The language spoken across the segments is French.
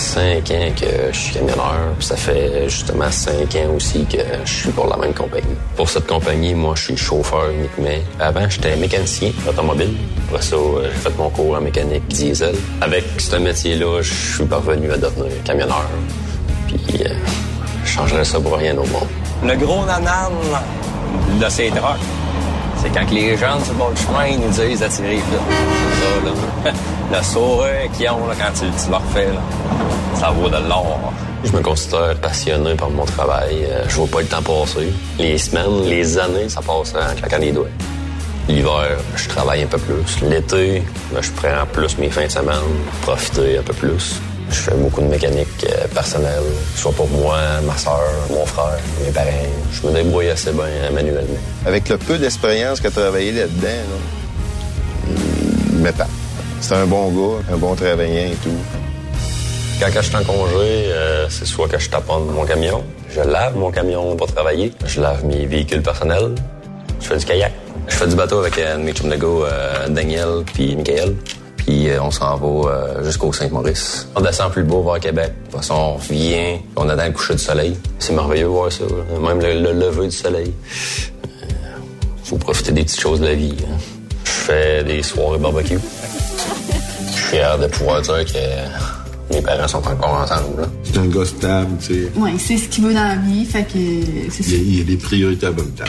cinq ans que je suis camionneur. Ça fait justement cinq ans aussi que je suis pour la même compagnie. Pour cette compagnie, moi, je suis chauffeur uniquement. Avant, j'étais mécanicien automobile. Après ça, euh, j'ai fait mon cours en mécanique diesel. Avec ce métier-là, je suis parvenu à devenir camionneur. Puis, euh, je changerais ça pour rien au monde. Le gros nanan de ces trucks, c'est quand les gens sur le du chemin ils nous disent d'attirer. C'est ça, là. Le sourire qu'ils ont là, quand tu, tu leur fais, là, ça vaut de l'or. Je me considère passionné par mon travail. Euh, Je vois pas le temps passer. Les semaines, les années, ça passe en claquant les doigts. L'hiver, je travaille un peu plus. L'été, ben, je prends plus mes fins de semaine, profiter un peu plus. Je fais beaucoup de mécanique euh, personnelle, soit pour moi, ma soeur, mon frère, mes parents. Je me débrouille assez bien euh, manuellement. Avec le peu d'expérience que tu as travaillé là-dedans, là, il m'épate. C'est un bon gars, un bon travaillant et tout. Quand je suis en congé, euh, c'est soit que je taponne mon camion, je lave mon camion pour travailler, je lave mes véhicules personnels, je fais du kayak. Je fais du bateau avec euh, mes de Daniel puis Michael. Puis euh, on s'en va euh, jusqu'au Saint-Maurice. On descend plus beau vers Québec. De toute façon, on revient, on attend le coucher du soleil. C'est merveilleux de voir ça, même le, le lever du soleil. Faut profiter des petites choses de la vie. hein. Je fais des soirées barbecue. Je suis fier de pouvoir dire que mes parents sont encore ensemble. là. C'est un gars stable, tu sais. Ouais, c'est ce qu'il veut dans la vie, fait que c'est ça. Il y, a, il y a des priorités à bonne place.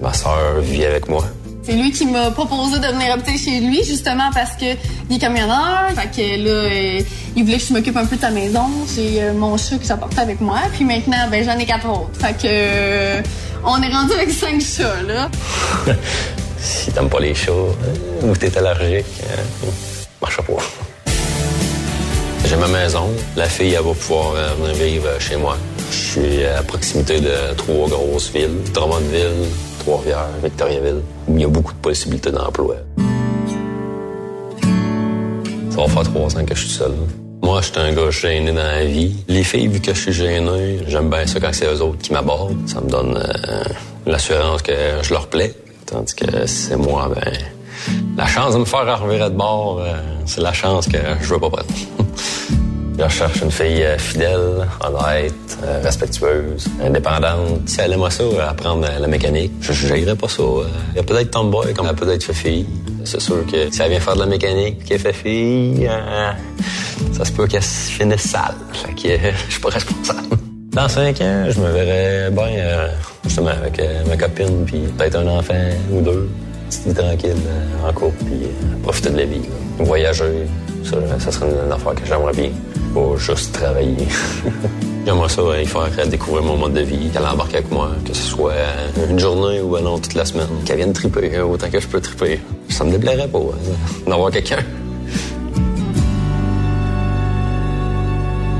Ma sœur vit avec moi. C'est lui qui m'a proposé de venir habiter chez lui, justement parce que il est camionneur. Fait que là, euh, il voulait que je m'occupe un peu de sa maison. J'ai euh, mon chat que j'apportais avec moi. Puis maintenant, ben j'en ai quatre autres. Fait que euh, on est rendu avec cinq chats, là. Si t'aimes pas les chats ou t'es allergique, euh, marche pas. J'ai ma maison. La fille, elle va pouvoir euh, venir vivre euh, chez moi. Je suis à proximité de trois grosses villes. Drummondville, Trois-Rivières, Victoriaville, où il y a beaucoup de possibilités d'emploi. Ça va faire trois ans que je suis seul. Moi, je suis un gars gêné dans la vie. Les filles, vu que je suis gêné, j'aime bien ça quand c'est eux autres qui m'abordent. Ça me donne euh, l'assurance que je leur plais. Tandis que c'est moi, ben, la chance de me faire revirer de bord, c'est la chance que je veux pas prendre. Je recherche une fille euh, fidèle, honnête, euh, respectueuse, indépendante. Si elle aimerait ça, euh, apprendre la mécanique, je jugerais pas ça. Il y a peut-être tomboy comme elle a peut-être fait fille. C'est sûr que si elle vient faire de la mécanique qu'elle fait fille, ça se peut qu'elle se finisse sale. Fait je suis pas responsable. Dans cinq ans, je me verrais bien justement avec ma copine, puis peut-être un enfant ou deux. Petite tranquille en couple, puis profiter de la vie. Voyager, ça, ça serait une affaire que j'aimerais bien. Pas juste travailler. J'aimerais ça, y faire découvrir mon mode de vie, qu'elle embarque avec moi, que ce soit une journée ou non toute la semaine. Qu'elle vienne triper, euh, autant que je peux triper. Ça me déplairait pas, hein, d'avoir quelqu'un.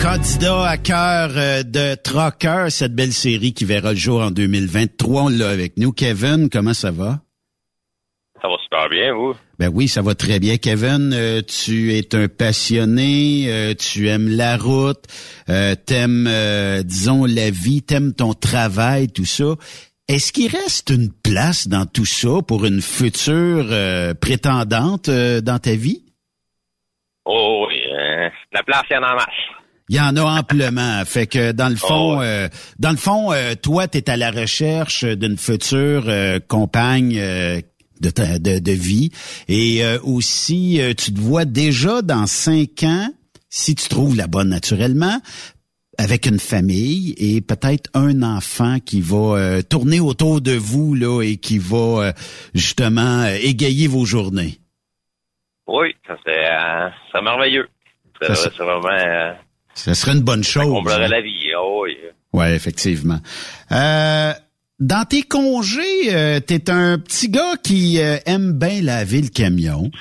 Candidat à cœur euh, de Trocker, cette belle série qui verra le jour en 2023. On l'a avec nous. Kevin, comment ça va? Ça va bien, vous? Ben oui, ça va très bien. Kevin, euh, tu es un passionné, euh, tu aimes la route, euh, t'aimes, euh, disons, la vie, t'aimes ton travail, tout ça. Est-ce qu'il reste une place dans tout ça pour une future euh, prétendante euh, dans ta vie? Oh oui, euh, la place, il y en a en masse. Il y en a amplement. fait que dans le fond, Oh, ouais. euh, dans le fond, euh, toi, tu es à la recherche d'une future euh, compagne euh, de, ta- de, de vie. Et euh, aussi, euh, tu te vois déjà dans cinq ans, si tu trouves la bonne naturellement, avec une famille et peut-être un enfant qui va euh, tourner autour de vous là et qui va euh, justement euh, égayer vos journées. Oui, ça serait, euh, ça merveilleux. Ça Ça, c'est vraiment... Euh, Ce serait une bonne chose. on comblerait hein. la vie. Oh, oui. Ouais, effectivement. Euh, dans tes congés, euh, t'es un petit gars qui euh, aime bien laver le camion,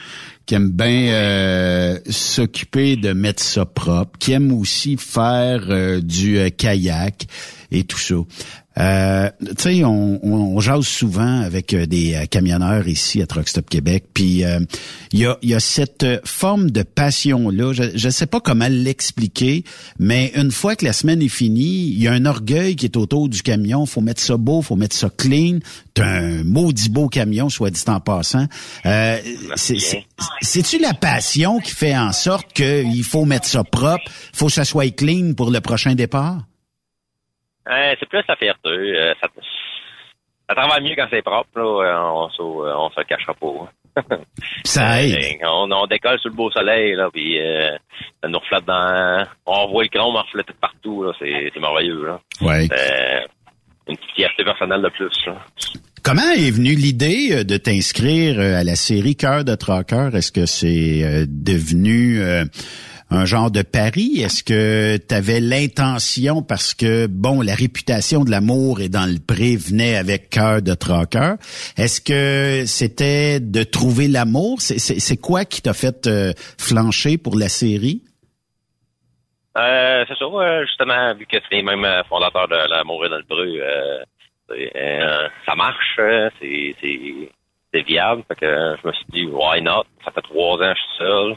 qui aime bien euh, s'occuper de mettre ça propre, qui aime aussi faire euh, du euh, kayak et tout ça. Euh, tu sais, on, on, jase souvent avec euh, des euh, camionneurs ici à Truck Stop Québec, puis il y, a, cette forme de passion-là. Je ne sais pas comment l'expliquer, mais une fois que la semaine est finie, il y a un orgueil qui est autour du camion. faut mettre ça beau, faut mettre ça clean. T'as un maudit beau camion, soit dit en passant. C'est-tu la passion qui fait en sorte qu'il faut mettre ça propre, faut que ça soit clean pour le prochain départ? Euh, c'est plus la fierté. Euh, ça, ça travaille mieux quand c'est propre. Là. Euh, on, se, on se cachera pas. ça aide. On, on, décolle sous le beau soleil, là, puis ça nous reflète dans... On voit le chrome refléter partout. Là. C'est, merveilleux. Là. Ouais. une petite fierté personnelle de plus. Là. Comment est venue l'idée de t'inscrire à la série Cœur de Tracker? Est-ce que c'est devenu un genre de pari? Est-ce que tu avais l'intention, parce que, bon, la réputation de l'amour et dans le pré venait avec cœur de traqueur, est-ce que c'était de trouver l'amour? C'est quoi qui t'a fait euh, flancher pour la série? Euh, c'est ça, justement, vu que c'est les mêmes euh, fondateurs de l'amour et dans le pré, ça marche, c'est viable. Fait que je me suis dit, why not? Ça fait trois ans que je suis seul.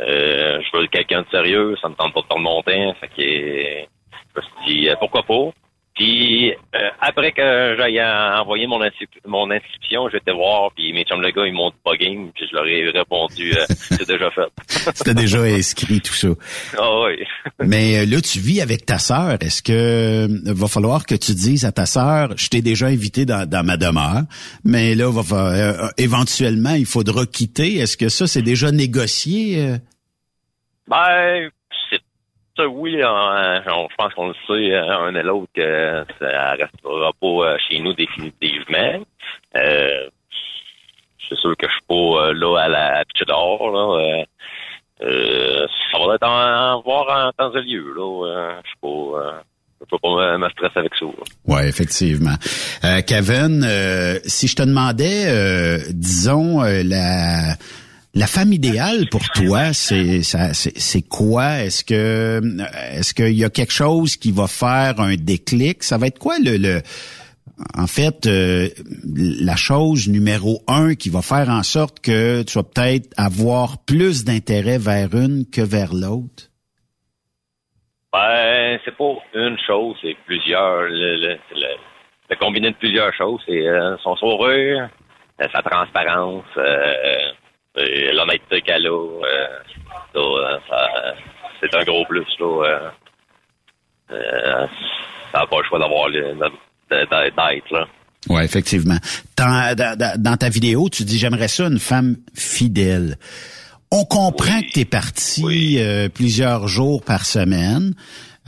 Euh, je veux quelqu'un de sérieux, ça me tente pas de perdre mon temps. Fait que, je me suis dit, euh, pourquoi pas? Puis euh, après que j'aille envoyer mon, mon inscription, j'étais voir, puis mes chums le gars, ils m'ont dit pas game, puis je leur ai répondu c'est déjà fait. C'était déjà inscrit tout ça. Ah oui. Mais là, tu vis avec ta sœur. Est-ce que va falloir que tu dises à ta sœur, je t'ai déjà invité dans, dans, ma demeure, mais là, va, éventuellement, il faudra quitter. Est-ce que ça, c'est déjà négocié? Ben, oui, je pense qu'on le sait, euh, un et l'autre, que ça restera pas euh, chez nous définitivement. Euh, c'est sûr que je suis pas là à la pitch d'or, là. Euh, ça va être en, voir en temps et lieu, là. je suis pas... Je peux pas me stresser avec ça. Oui, effectivement. Kevin, si je te demandais, disons, la la femme idéale pour toi, c'est quoi? Est-ce que est-ce qu'il y a quelque chose qui va faire un déclic? Ça va être quoi le, le en fait euh, la chose numéro un qui va faire en sorte que tu vas peut-être avoir plus d'intérêt vers une que vers l'autre? Ben c'est pas une chose, c'est plusieurs. Le, le, le, combiné de plusieurs choses, c'est euh, son sourire, euh, sa transparence. Euh, l'honnêteté qu'elle a, euh, euh, c'est un gros plus. Là, euh, ça n'a pas le choix d'avoir d'être là. Oui, effectivement. Dans, dans, ta vidéo, tu dis j'aimerais ça une femme fidèle. On comprend que tu es parti plusieurs jours par semaine.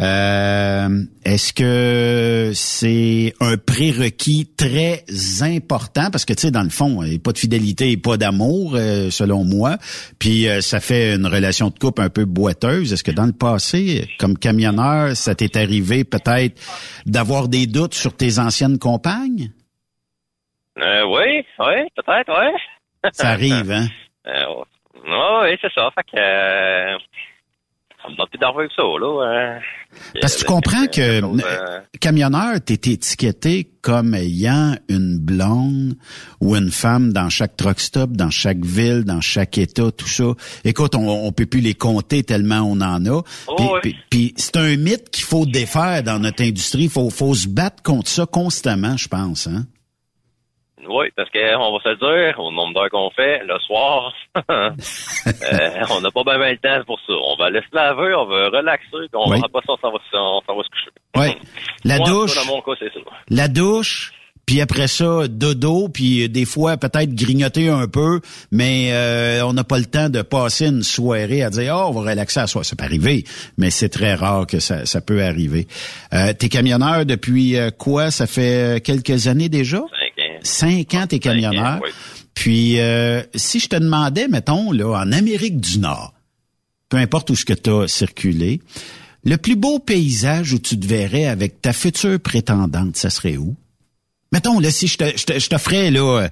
Euh, est-ce que c'est un prérequis très important? Parce que tu sais dans le fond, il n'y a pas de fidélité et pas d'amour euh, selon moi, puis euh, ça fait une relation de couple un peu boiteuse. Est-ce que dans le passé, comme camionneur, ça t'est arrivé peut-être d'avoir des doutes sur tes anciennes compagnes? Oui, oui, peut-être, oui. ça arrive, hein? Oui, c'est ça. Fait que ça là. Parce que tu comprends que euh, camionneur, t'es étiqueté comme ayant une blonde ou une femme dans chaque truck stop, dans chaque ville, dans chaque état, tout ça. Écoute, on, on peut plus les compter tellement on en a. Oh, puis, c'est un mythe qu'il faut défaire dans notre industrie. Faut, faut se battre contre ça constamment, je pense. Hein? Oui, parce qu'on va se le dire, au nombre d'heures qu'on fait, le soir, euh, on n'a pas bien, le temps pour ça. On va laisser laver, on va relaxer, puis on va pas ça, on s'en va, se coucher. Oui. La douche. La douche. Puis après ça, dodo, puis des fois peut-être grignoter un peu, mais euh, on n'a pas le temps de passer une soirée à dire oh on va relaxer à soi. Ça peut arriver, mais c'est très rare que ça, ça peut arriver. Euh, t'es camionneur depuis euh, quoi? Ça fait quelques années déjà? Cinq ans, t'es camionneur. Puis, euh, si je te demandais, mettons, là, en Amérique du Nord, peu importe où ce que tu as circulé, le plus beau paysage où tu te verrais avec ta future prétendante, ça serait où? Mettons, là, si je te, je te, je te ferais, là,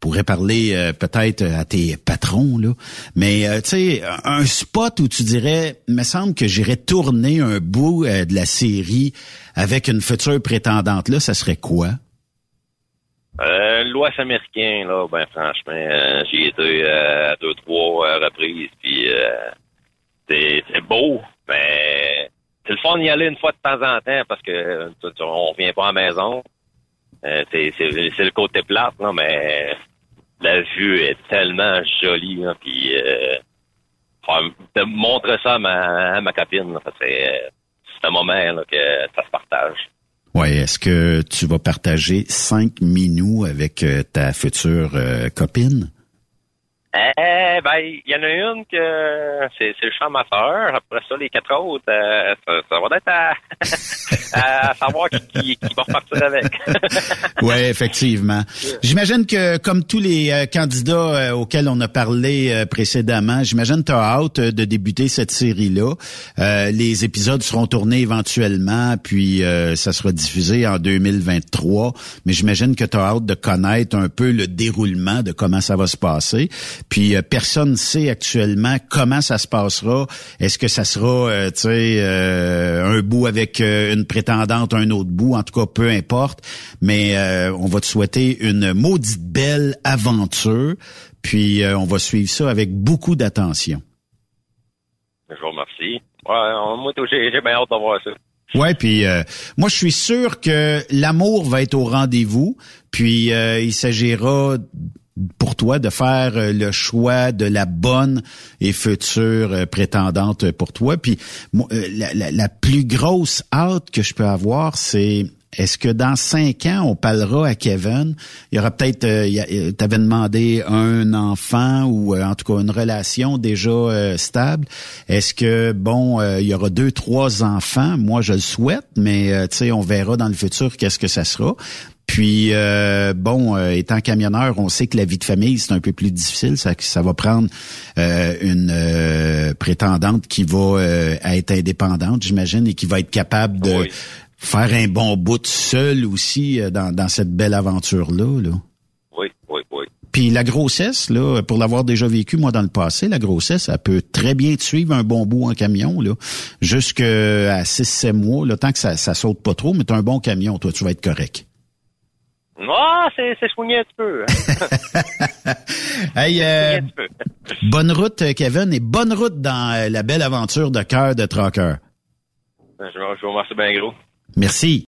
pourrait parler euh, peut-être à tes patrons là, mais euh, tu sais un spot où tu dirais, me semble que j'irais tourner un bout euh, de la série avec une future prétendante là, ça serait quoi? Euh, L'Ouest américain, là, ben franchement, euh, j'y été euh, à deux, trois euh, reprises, puis c'est c'est beau, mais c'est le fun d'y aller une fois de temps en temps parce que on revient pas à la maison. C'est c'est c'est le côté plate, là, mais la vue est tellement jolie, là, puis de montrer ça à ma, à ma copine, euh, c'est un moment que ça se partage. Ouais, est-ce que tu vas partager cinq minous avec euh, ta future euh, copine? Eh ben, il y en a une que c'est le champ ma soeur. Après ça, les quatre autres, euh, ça, ça va être à, à savoir qui, qui, qui va repartir avec. Ouais, effectivement. J'imagine que comme tous les euh, candidats euh, auxquels on a parlé euh, précédemment, j'imagine que tu as hâte de débuter cette série-là. Euh, les épisodes seront tournés éventuellement, puis euh, ça sera diffusé en 2023. Mais j'imagine que tu as hâte de connaître un peu le déroulement de comment ça va se passer. Puis euh, personne ne sait actuellement comment ça se passera. Est-ce que ça sera, euh, tu sais, euh, un bout avec euh, une prétendante, un autre bout, en tout cas, peu importe. Mais euh, on va te souhaiter une maudite belle aventure. Puis euh, on va suivre ça avec beaucoup d'attention. Je vous remercie. Ouais, moi, j'ai bien hâte de voir ça. Ouais, puis euh, moi je suis sûr que l'amour va être au rendez-vous, puis euh, il s'agira pour toi de faire euh, le choix de la bonne et future euh, prétendante pour toi. Puis euh, la, plus grosse hâte que je peux avoir, c'est est-ce que dans cinq ans, on parlera à Kevin? Il y aura peut-être, euh, t'avais demandé un enfant ou en tout cas une relation déjà stable. Est-ce que, bon, il y aura deux, trois enfants? Moi, je le souhaite, mais tu sais, on verra dans le futur qu'est-ce que ça sera. Puis, euh, bon, euh, étant camionneur, on sait que la vie de famille, c'est un peu plus difficile. Ça, ça va prendre euh, une euh, prétendante qui va euh, être indépendante, j'imagine, et qui va être capable de Oui. faire un bon bout de seul aussi euh, dans, dans cette belle aventure-là. Là. Oui, oui, oui. Puis la grossesse, là, pour l'avoir déjà vécu moi dans le passé, la grossesse, elle peut très bien te suivre un bon bout en camion, là, jusqu'à 6-7 mois, le temps que ça, ça saute pas trop, mais t'as un bon camion, toi, tu vas être correct. Ah, c'est c'est soigné un petit peu. Hein. Hey, euh, un petit peu. bonne route, Kevin, et bonne route dans euh, la belle aventure de cœur de Tracker. Je, je vous remercie bien gros. Merci.